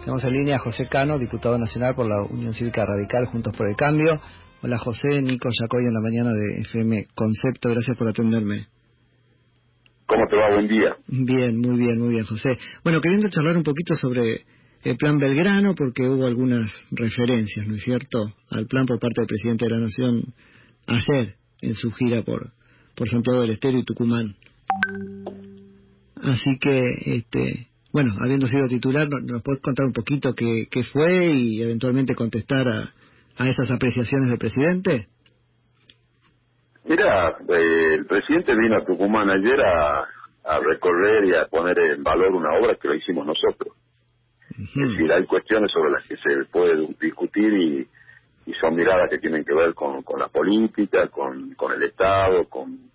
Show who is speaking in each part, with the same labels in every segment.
Speaker 1: Tenemos en línea a José Cano, diputado nacional por la Unión Cívica Radical Juntos por el Cambio. Hola José, Nico Yacoy en la mañana de FM Concepto, gracias por atenderme.
Speaker 2: ¿Cómo te va? Buen día.
Speaker 1: Bien, muy bien, muy bien José. Bueno, queriendo charlar un poquito sobre el plan Belgrano, porque hubo algunas referencias, ¿no es cierto?, al plan por parte del presidente de la Nación ayer en su gira por, por Santiago del Estero y Tucumán. Así que, este, bueno, habiendo sido titular, ¿nos puedes contar un poquito qué, qué fue y eventualmente contestar a, a esas apreciaciones del presidente?
Speaker 2: Mira, eh, el presidente vino a Tucumán ayer a, a, recorrer y a poner en valor una obra que la hicimos nosotros. Es decir, hay cuestiones sobre las que se puede discutir y, y son miradas que tienen que ver con, con la política, con, con el Estado, con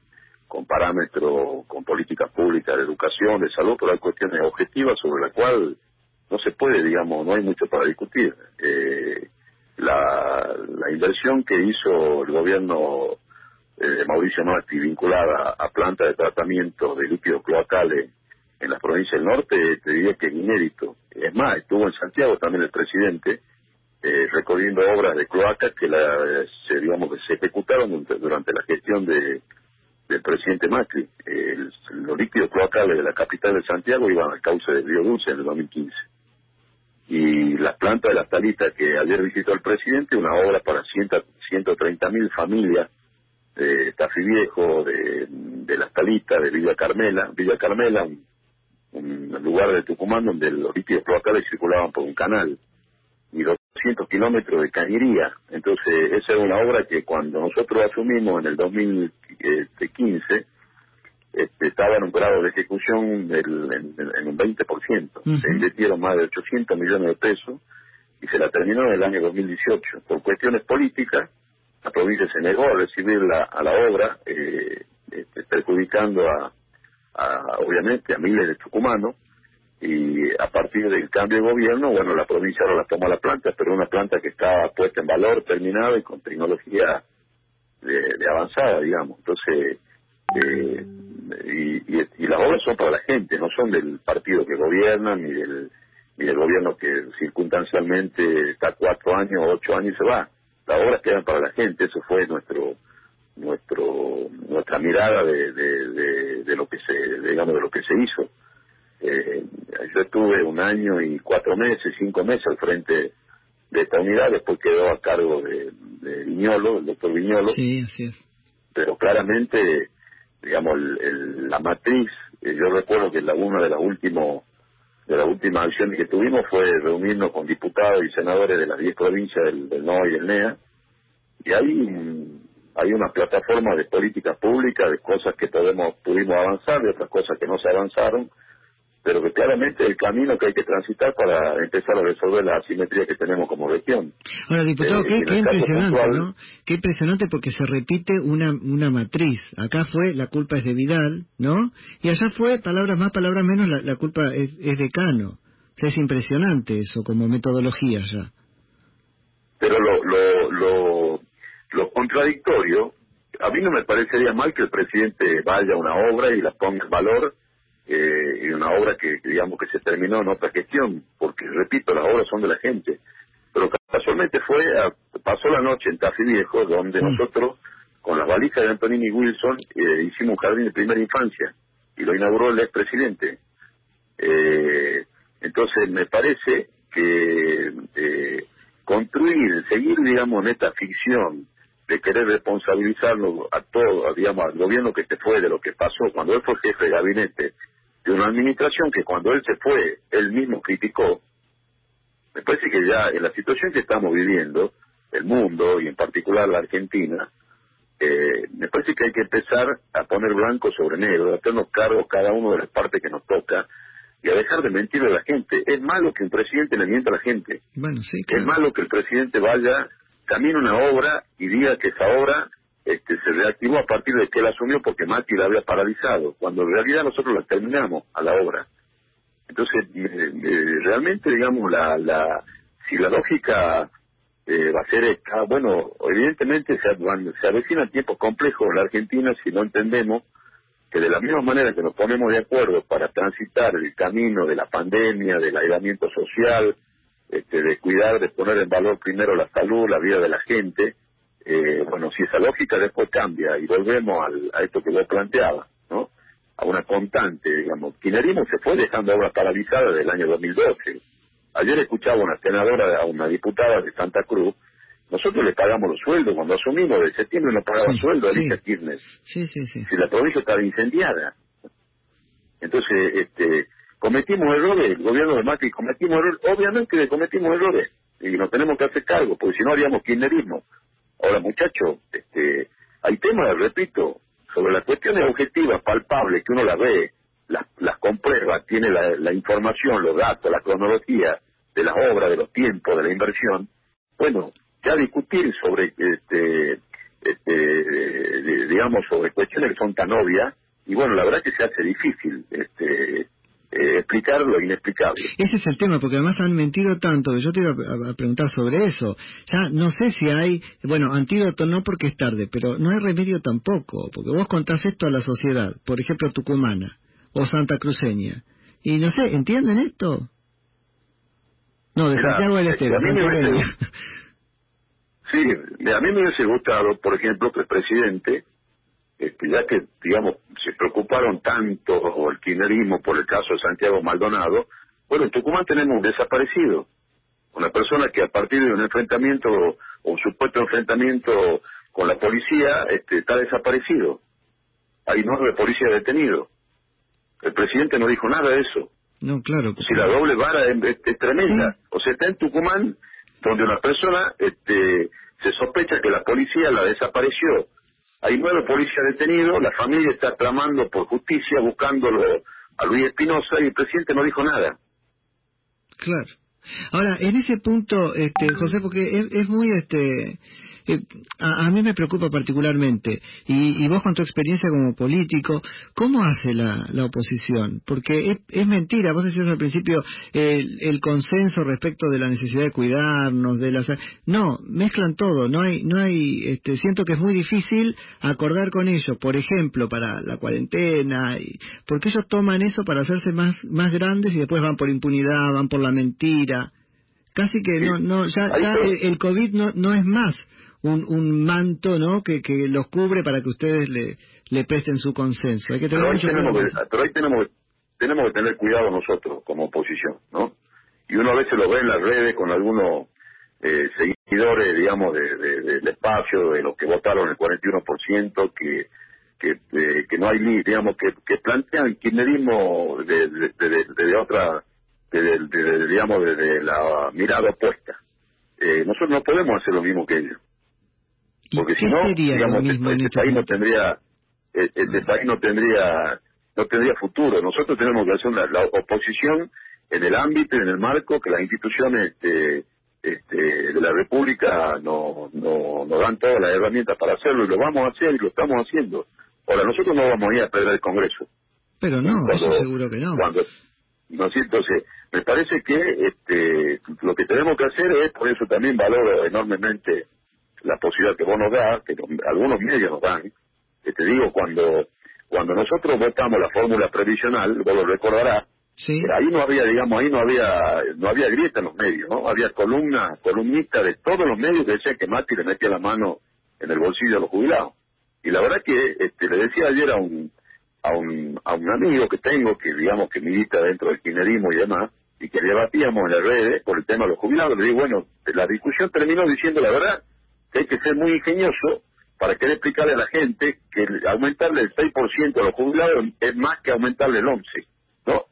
Speaker 2: con parámetros, con políticas públicas de educación, de salud, pero hay cuestiones objetivas sobre las cuales no se puede, digamos, no hay mucho para discutir. Eh, la, la inversión que hizo el gobierno eh, Mauricio Macri vinculada a plantas de tratamiento de líquidos cloacales en la provincia del norte, te diría que es inédito. Es más, estuvo en Santiago también el presidente eh, recorriendo obras de cloacas que la, se, digamos se ejecutaron durante la gestión de del presidente Macri. El, los líquidos cloacales de la capital de Santiago iban al cauce del río Dulce en el 2015. Y las plantas de las talitas que ayer visitó el presidente, una obra para 130 mil familias de Tafí Viejo, de, de las talitas, de Villa Carmela, Villa Carmela, un, un lugar de Tucumán donde los líquidos cloacales circulaban por un canal y 200 kilómetros de cañería. Entonces, esa es una obra que cuando nosotros asumimos en el 2015, este, estaba en un grado de ejecución del, en, un 20%. Se invirtieron más de 800 millones de pesos y se la terminó en el año 2018. Por cuestiones políticas, la provincia se negó a recibir la, a la obra, eh, este, perjudicando a, a, obviamente, a miles de tucumanos y a partir del cambio de gobierno, bueno, la provincia ahora la tomó la planta, pero una planta que está puesta en valor, terminada y con tecnología de, avanzada, digamos. Entonces, eh, y, y, las obras son para la gente, no son del partido que gobierna, ni del, ni del gobierno que circunstancialmente está cuatro años, ocho años y se va. Las obras quedan para la gente, eso fue nuestro nuestro nuestra mirada de, de, lo que se digamos de lo que se hizo eh, yo estuve un año y cuatro meses, cinco meses al frente de esta unidad, después quedó a cargo de Viñolo, el doctor Viñolo.
Speaker 1: Sí, así es.
Speaker 2: Pero claramente, digamos, el, la matriz, eh, yo recuerdo que la, una de las últimos de las últimas acciones que tuvimos fue reunirnos con diputados y senadores de las diez provincias del, del NOA y del NEA, y ahí hay una plataforma de políticas públicas, de cosas que podemos, pudimos avanzar, de otras cosas que no se avanzaron, pero que claramente el camino que hay que transitar para empezar a resolver la asimetría que tenemos como región.
Speaker 1: Ahora, diputado, eh, qué, impresionante, ¿no? Qué impresionante porque se repite una, una matriz. Acá fue la culpa es de Vidal, ¿no? Y allá fue, palabras más, palabras menos, la, culpa es, de Cano. O sea, es impresionante eso como metodología ya.
Speaker 2: Pero lo, lo, lo, lo contradictorio, a mí no me parecería mal que el presidente vaya a una obra y la ponga en valor eh, y una obra que digamos que se terminó en otra gestión, porque repito, las obras son de la gente. Pero casualmente fue, pasó la noche en Tafí Viejo, donde mm. nosotros, con las valijas de Antonini Wilson, eh, hicimos un jardín de primera infancia, y lo inauguró el expresidente. Eh, entonces me parece que eh, construir, seguir, digamos, en esta ficción de querer responsabilizarlo a todo, digamos, al gobierno que se fue de lo que pasó cuando él fue jefe de gabinete de una administración que cuando él se fue, él mismo criticó, me parece que ya en la situación que estamos viviendo, el mundo y en particular la Argentina, eh, me parece que hay que empezar a poner blanco sobre negro, a hacernos cargo cada uno de las partes que nos toca y a dejar de mentirle a la gente. Es malo que un presidente le mienta a la gente.
Speaker 1: Bueno, sí,
Speaker 2: Es malo que el presidente vaya, camine una obra y diga que esa obra este, se reactivó a partir de que él asumió porque Macri la había paralizado, cuando en realidad nosotros la terminamos a la obra. Entonces, eh, eh, realmente, digamos, la, la, si la lógica eh, va a ser esta, bueno, evidentemente se, se avecinan tiempos complejos en la Argentina si no entendemos que de la misma manera que nos ponemos de acuerdo para transitar el camino de la pandemia, del aislamiento social, este, de cuidar, de poner en valor primero la salud, la vida de la gente, eh, bueno, si esa lógica después cambia y volvemos al, a esto que yo planteaba, ¿no? A una constante, digamos. Kinerismo se fue dejando obras paralizadas desde el año 2012. Ayer escuchaba una senadora, a una diputada de Santa Cruz, nosotros le pagamos los sueldos cuando asumimos de septiembre no pagaba sueldo a Alicia Kirchner.
Speaker 1: Sí, sí, sí.
Speaker 2: Si la provincia estaba incendiada. Entonces, este, cometimos errores, el gobierno de Macri cometimos errores, obviamente cometimos errores y nos tenemos que hacer cargo, porque si no haríamos kirchnerismo. Ahora, muchachos, este, hay temas, repito, sobre las cuestiones objetivas, palpables, que uno las ve, las, las comprueba, tiene la, la información, los datos, la cronología de las obras, de los tiempos, de la inversión. Bueno, ya discutir sobre, este, este, digamos, sobre cuestiones que son tan obvias, y bueno, la verdad que se hace difícil este, eh, explicar lo inexplicable.
Speaker 1: Ese es el tema, porque además han mentido tanto que yo te iba a, preguntar sobre eso. Ya no sé si hay, bueno, antídoto no porque es tarde, pero no hay remedio tampoco, porque vos contás esto a la sociedad, por ejemplo, tucumana o santa cruceña, y no sé, ¿entienden esto? No, de Santiago del Estero,
Speaker 2: Sí, a mí me hubiese gustado, por ejemplo, que el presidente, este, ya que, digamos, se preocuparon tanto el kirchnerismo por el caso de Santiago Maldonado, bueno, en Tucumán tenemos un desaparecido, una persona que a partir de un enfrentamiento o un supuesto enfrentamiento con la policía este, está desaparecido. Hay nueve policías detenidos. El presidente no dijo nada de eso.
Speaker 1: No, claro.
Speaker 2: Si la doble vara es, tremenda. O sea, está en Tucumán donde una persona este, se sospecha que la policía la desapareció. Hay nueve policías detenidos, la familia está clamando por justicia, buscándolo a Luis Espinosa y el presidente no dijo nada.
Speaker 1: Claro. Ahora, en ese punto, este, José, porque es, es muy, este, eh, a, mí me preocupa particularmente, y, vos con tu experiencia como político, ¿cómo hace la, oposición? Porque es, mentira, vos decías al principio el, consenso respecto de la necesidad de cuidarnos, de las... No, mezclan todo, no hay, no hay, este, siento que es muy difícil acordar con ellos, por ejemplo, para la cuarentena, y, porque ellos toman eso para hacerse más, más grandes y después van por impunidad, van por la mentira. Casi que no no ya, ya el, covid no no es más un, un manto ¿no? que, que los cubre para que ustedes le, le presten su consenso. Hay que tener
Speaker 2: pero, ahí tenemos que, pero ahí tenemos, tenemos que tener cuidado nosotros como oposición, ¿no? Y uno a veces lo ve en las redes con algunos eh, seguidores, digamos, de, del espacio, de los que votaron el 41%, que que, eh, que no hay digamos, que, que plantean kirchnerismo de, de, de, otra, de, digamos, desde la mirada opuesta. Eh, nosotros no podemos hacer lo mismo que ellos porque si no digamos este, este país no tendría e, este país no tendría no tendría futuro. Nosotros tenemos que hacer la oposición en el ámbito en el marco que las instituciones este, este, de la república no, no nos dan todas las herramientas para hacerlo y lo vamos a hacer y lo estamos haciendo. Ahora nosotros no vamos a ir a perder el congreso.
Speaker 1: Pero no eso seguro que no.
Speaker 2: cuando no entonces me parece que este lo que tenemos que hacer es por eso también valoro enormemente la posibilidad que vos nos das, que algunos medios nos dan, que te digo, cuando cuando nosotros votamos la fórmula previsional, vos lo recordarás, ahí no había, digamos, ahí no había no había grieta en los medios, ¿no? Había columnas, columnistas de todos los medios que decían que Mati le metía la mano en el bolsillo a los jubilados. Y la verdad que este, le decía ayer a un, a un, a un amigo que tengo, que digamos que milita dentro del kirchnerismo y demás, y que debatíamos en las redes por el tema de los jubilados, le digo, bueno, la discusión terminó diciendo la verdad, hay que ser muy ingenioso para querer explicarle a la gente que aumentarle el 6% a los jubilados es más que aumentarle el 11%, ¿no?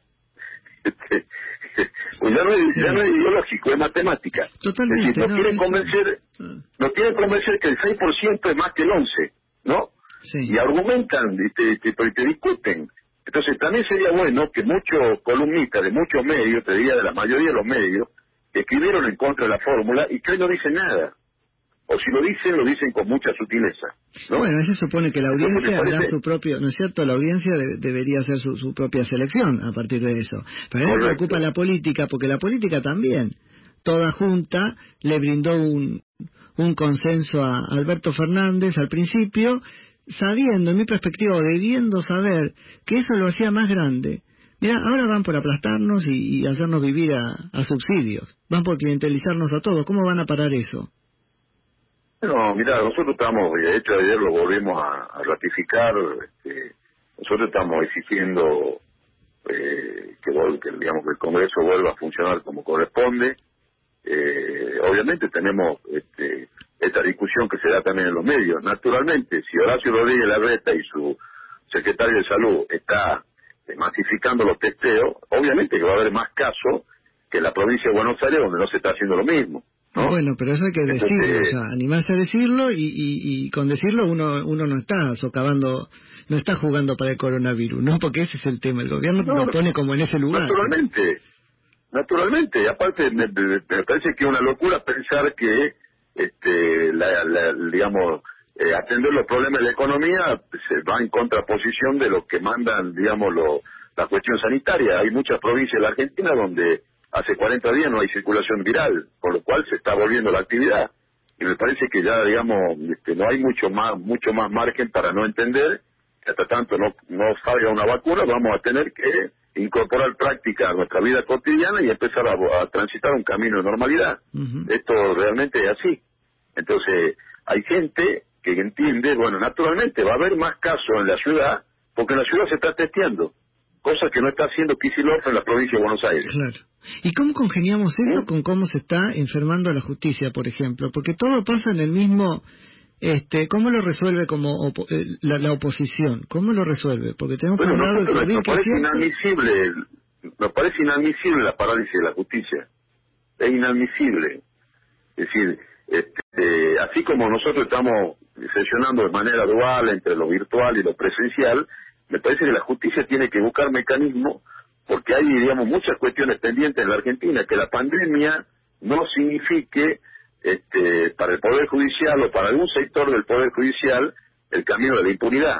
Speaker 2: Este, pues ya no, es, ya no es ideológico, es matemática.
Speaker 1: Totalmente.
Speaker 2: Es decir, nos quieren convencer, ah. nos quieren convencer que el 6% es más que el 11%, ¿no?
Speaker 1: Sí.
Speaker 2: Y argumentan y te, te, te, discuten. Entonces también sería bueno que muchos columnistas de muchos medios, te diría de la mayoría de los medios, escribieron en contra de la fórmula y que hoy no dicen nada o si lo dicen, lo dicen con mucha sutileza. ¿no?
Speaker 1: Bueno, se supone que la audiencia hará su propio, ¿no es cierto? La audiencia debería hacer su, propia selección a partir de eso. Pero a mí me preocupa la política, porque la política también, toda junta, le brindó un, un consenso a Alberto Fernández al principio, sabiendo, en mi perspectiva, debiendo saber que eso lo hacía más grande Mira, ahora van por aplastarnos y, hacernos vivir a, subsidios. Van por clientelizarnos a todos. ¿Cómo van a parar eso?
Speaker 2: No, mira, nosotros estamos, de hecho ayer lo volvimos a, ratificar, este, nosotros estamos exigiendo eh, que, que, digamos, que el Congreso vuelva a funcionar como corresponde. Eh, obviamente tenemos este, esta discusión que se da también en los medios. Naturalmente, si Horacio Rodríguez Larreta y su secretario de Salud está eh, masificando los testeos, obviamente que va a haber más casos que en la provincia de Buenos Aires donde no se está haciendo lo mismo.
Speaker 1: Bueno, pero eso hay que decirlo, o sea, animarse a decirlo y, y, con decirlo uno uno no está socavando, no está jugando para el coronavirus, ¿no? Porque ese es el tema, el gobierno lo pone como en ese lugar.
Speaker 2: Naturalmente, naturalmente, aparte me, parece que es una locura pensar que, este, la, digamos, eh, atender los problemas de la economía se va en contraposición de lo que mandan, digamos, lo, la cuestión sanitaria. Hay muchas provincias de la Argentina donde hace 40 días no hay circulación viral, por lo cual se está volviendo la actividad. Y me parece que ya, digamos, este, no hay mucho más, mucho más margen para no entender que hasta tanto no, no salga una vacuna, vamos a tener que incorporar práctica a nuestra vida cotidiana y empezar a, transitar un camino de normalidad. Esto realmente es así. Entonces, hay gente que entiende, bueno, naturalmente va a haber más casos en la ciudad, porque en la ciudad se está testeando cosa que no está haciendo Kicillof en la provincia de Buenos Aires.
Speaker 1: Claro. ¿Y cómo congeniamos eso con cómo se está enfermando la justicia, por ejemplo? Porque todo pasa en el mismo... Este, ¿Cómo lo resuelve como eh, la, oposición? ¿Cómo lo resuelve? Porque tenemos
Speaker 2: bueno, nosotros, nos parece inadmisible, nos parece inadmisible la parálisis de la justicia. Es inadmisible. Es decir, este, así como nosotros estamos sesionando de manera dual entre lo virtual y lo presencial, me parece que la justicia tiene que buscar mecanismos porque hay, digamos, muchas cuestiones pendientes en la Argentina, que la pandemia no signifique este, para el Poder Judicial o para algún sector del Poder Judicial el camino de la impunidad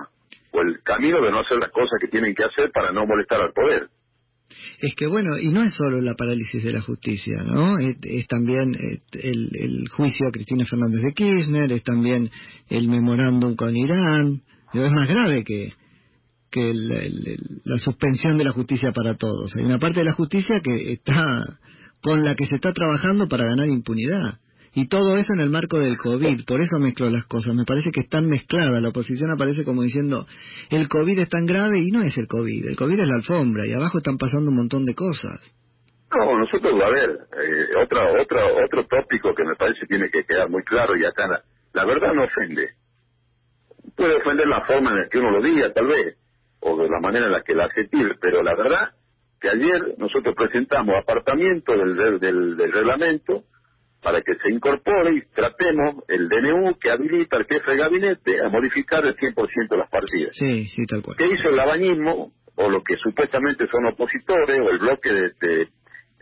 Speaker 2: o el camino de no hacer las cosas que tienen que hacer para no molestar al poder.
Speaker 1: Es que bueno, y no es solo la parálisis de la justicia, ¿no? Es, también el, el, juicio a Cristina Fernández de Kirchner, es también el memorándum con Irán, es más grave que, que la suspensión de la justicia para todos. Hay una parte de la justicia que está con la que se está trabajando para ganar impunidad. Y todo eso en el marco del COVID. Por eso mezclo las cosas. Me parece que están mezcladas. La oposición aparece como diciendo, el COVID es tan grave y no es el COVID. El COVID es la alfombra y abajo están pasando un montón de cosas.
Speaker 2: No, nosotros, a ver, eh, otra, otra, otro tópico que me parece tiene que quedar muy claro y acá la, la verdad no ofende. Puede ofender la forma en la que uno lo diga, tal vez o de la manera en la que la hace pero la verdad que ayer nosotros presentamos apartamiento del, del, del, reglamento para que se incorpore y tratemos el DNU que habilita al jefe de gabinete a modificar el 100% de las partidas.
Speaker 1: Sí, sí, tal cual.
Speaker 2: ¿Qué hizo el labañismo, o lo que supuestamente son opositores, o el bloque de, de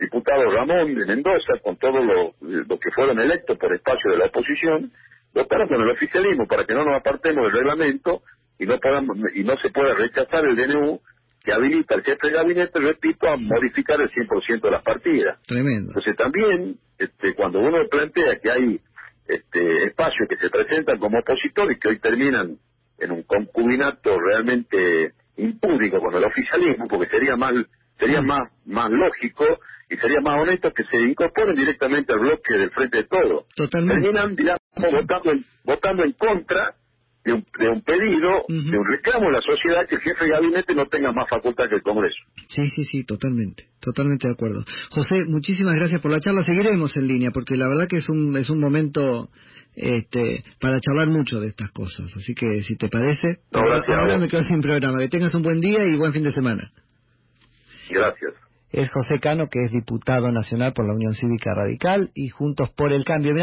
Speaker 2: diputado Ramón de Mendoza, con todos lo, lo que fueron electos por espacio de la oposición, votaron con el oficialismo para que no nos apartemos del reglamento y no podamos, y no se puede rechazar el DNU que habilita al jefe de gabinete, repito, a modificar el 100% de las partidas.
Speaker 1: Tremendo.
Speaker 2: Entonces también, este, cuando uno plantea que hay este, espacios que se presentan como opositores que hoy terminan en un concubinato realmente impúdico con el oficialismo, porque sería más sería más más lógico y sería más honesto que se incorporen directamente al bloque del frente de todo.
Speaker 1: Totalmente.
Speaker 2: Terminan, digamos, votando votando en contra de un, de un pedido, de un reclamo de la sociedad que el jefe de gabinete no tenga más facultad que el Congreso.
Speaker 1: Sí, sí, sí, totalmente, totalmente de acuerdo. José, muchísimas gracias por la charla. Seguiremos en línea porque la verdad que es un, es un momento este, para charlar mucho de estas cosas. Así que si te parece, ahora me quedo sin programa. Que tengas un buen día y buen fin de semana.
Speaker 2: Gracias.
Speaker 1: Es José Cano, que es diputado nacional por la Unión Cívica Radical y Juntos por el Cambio.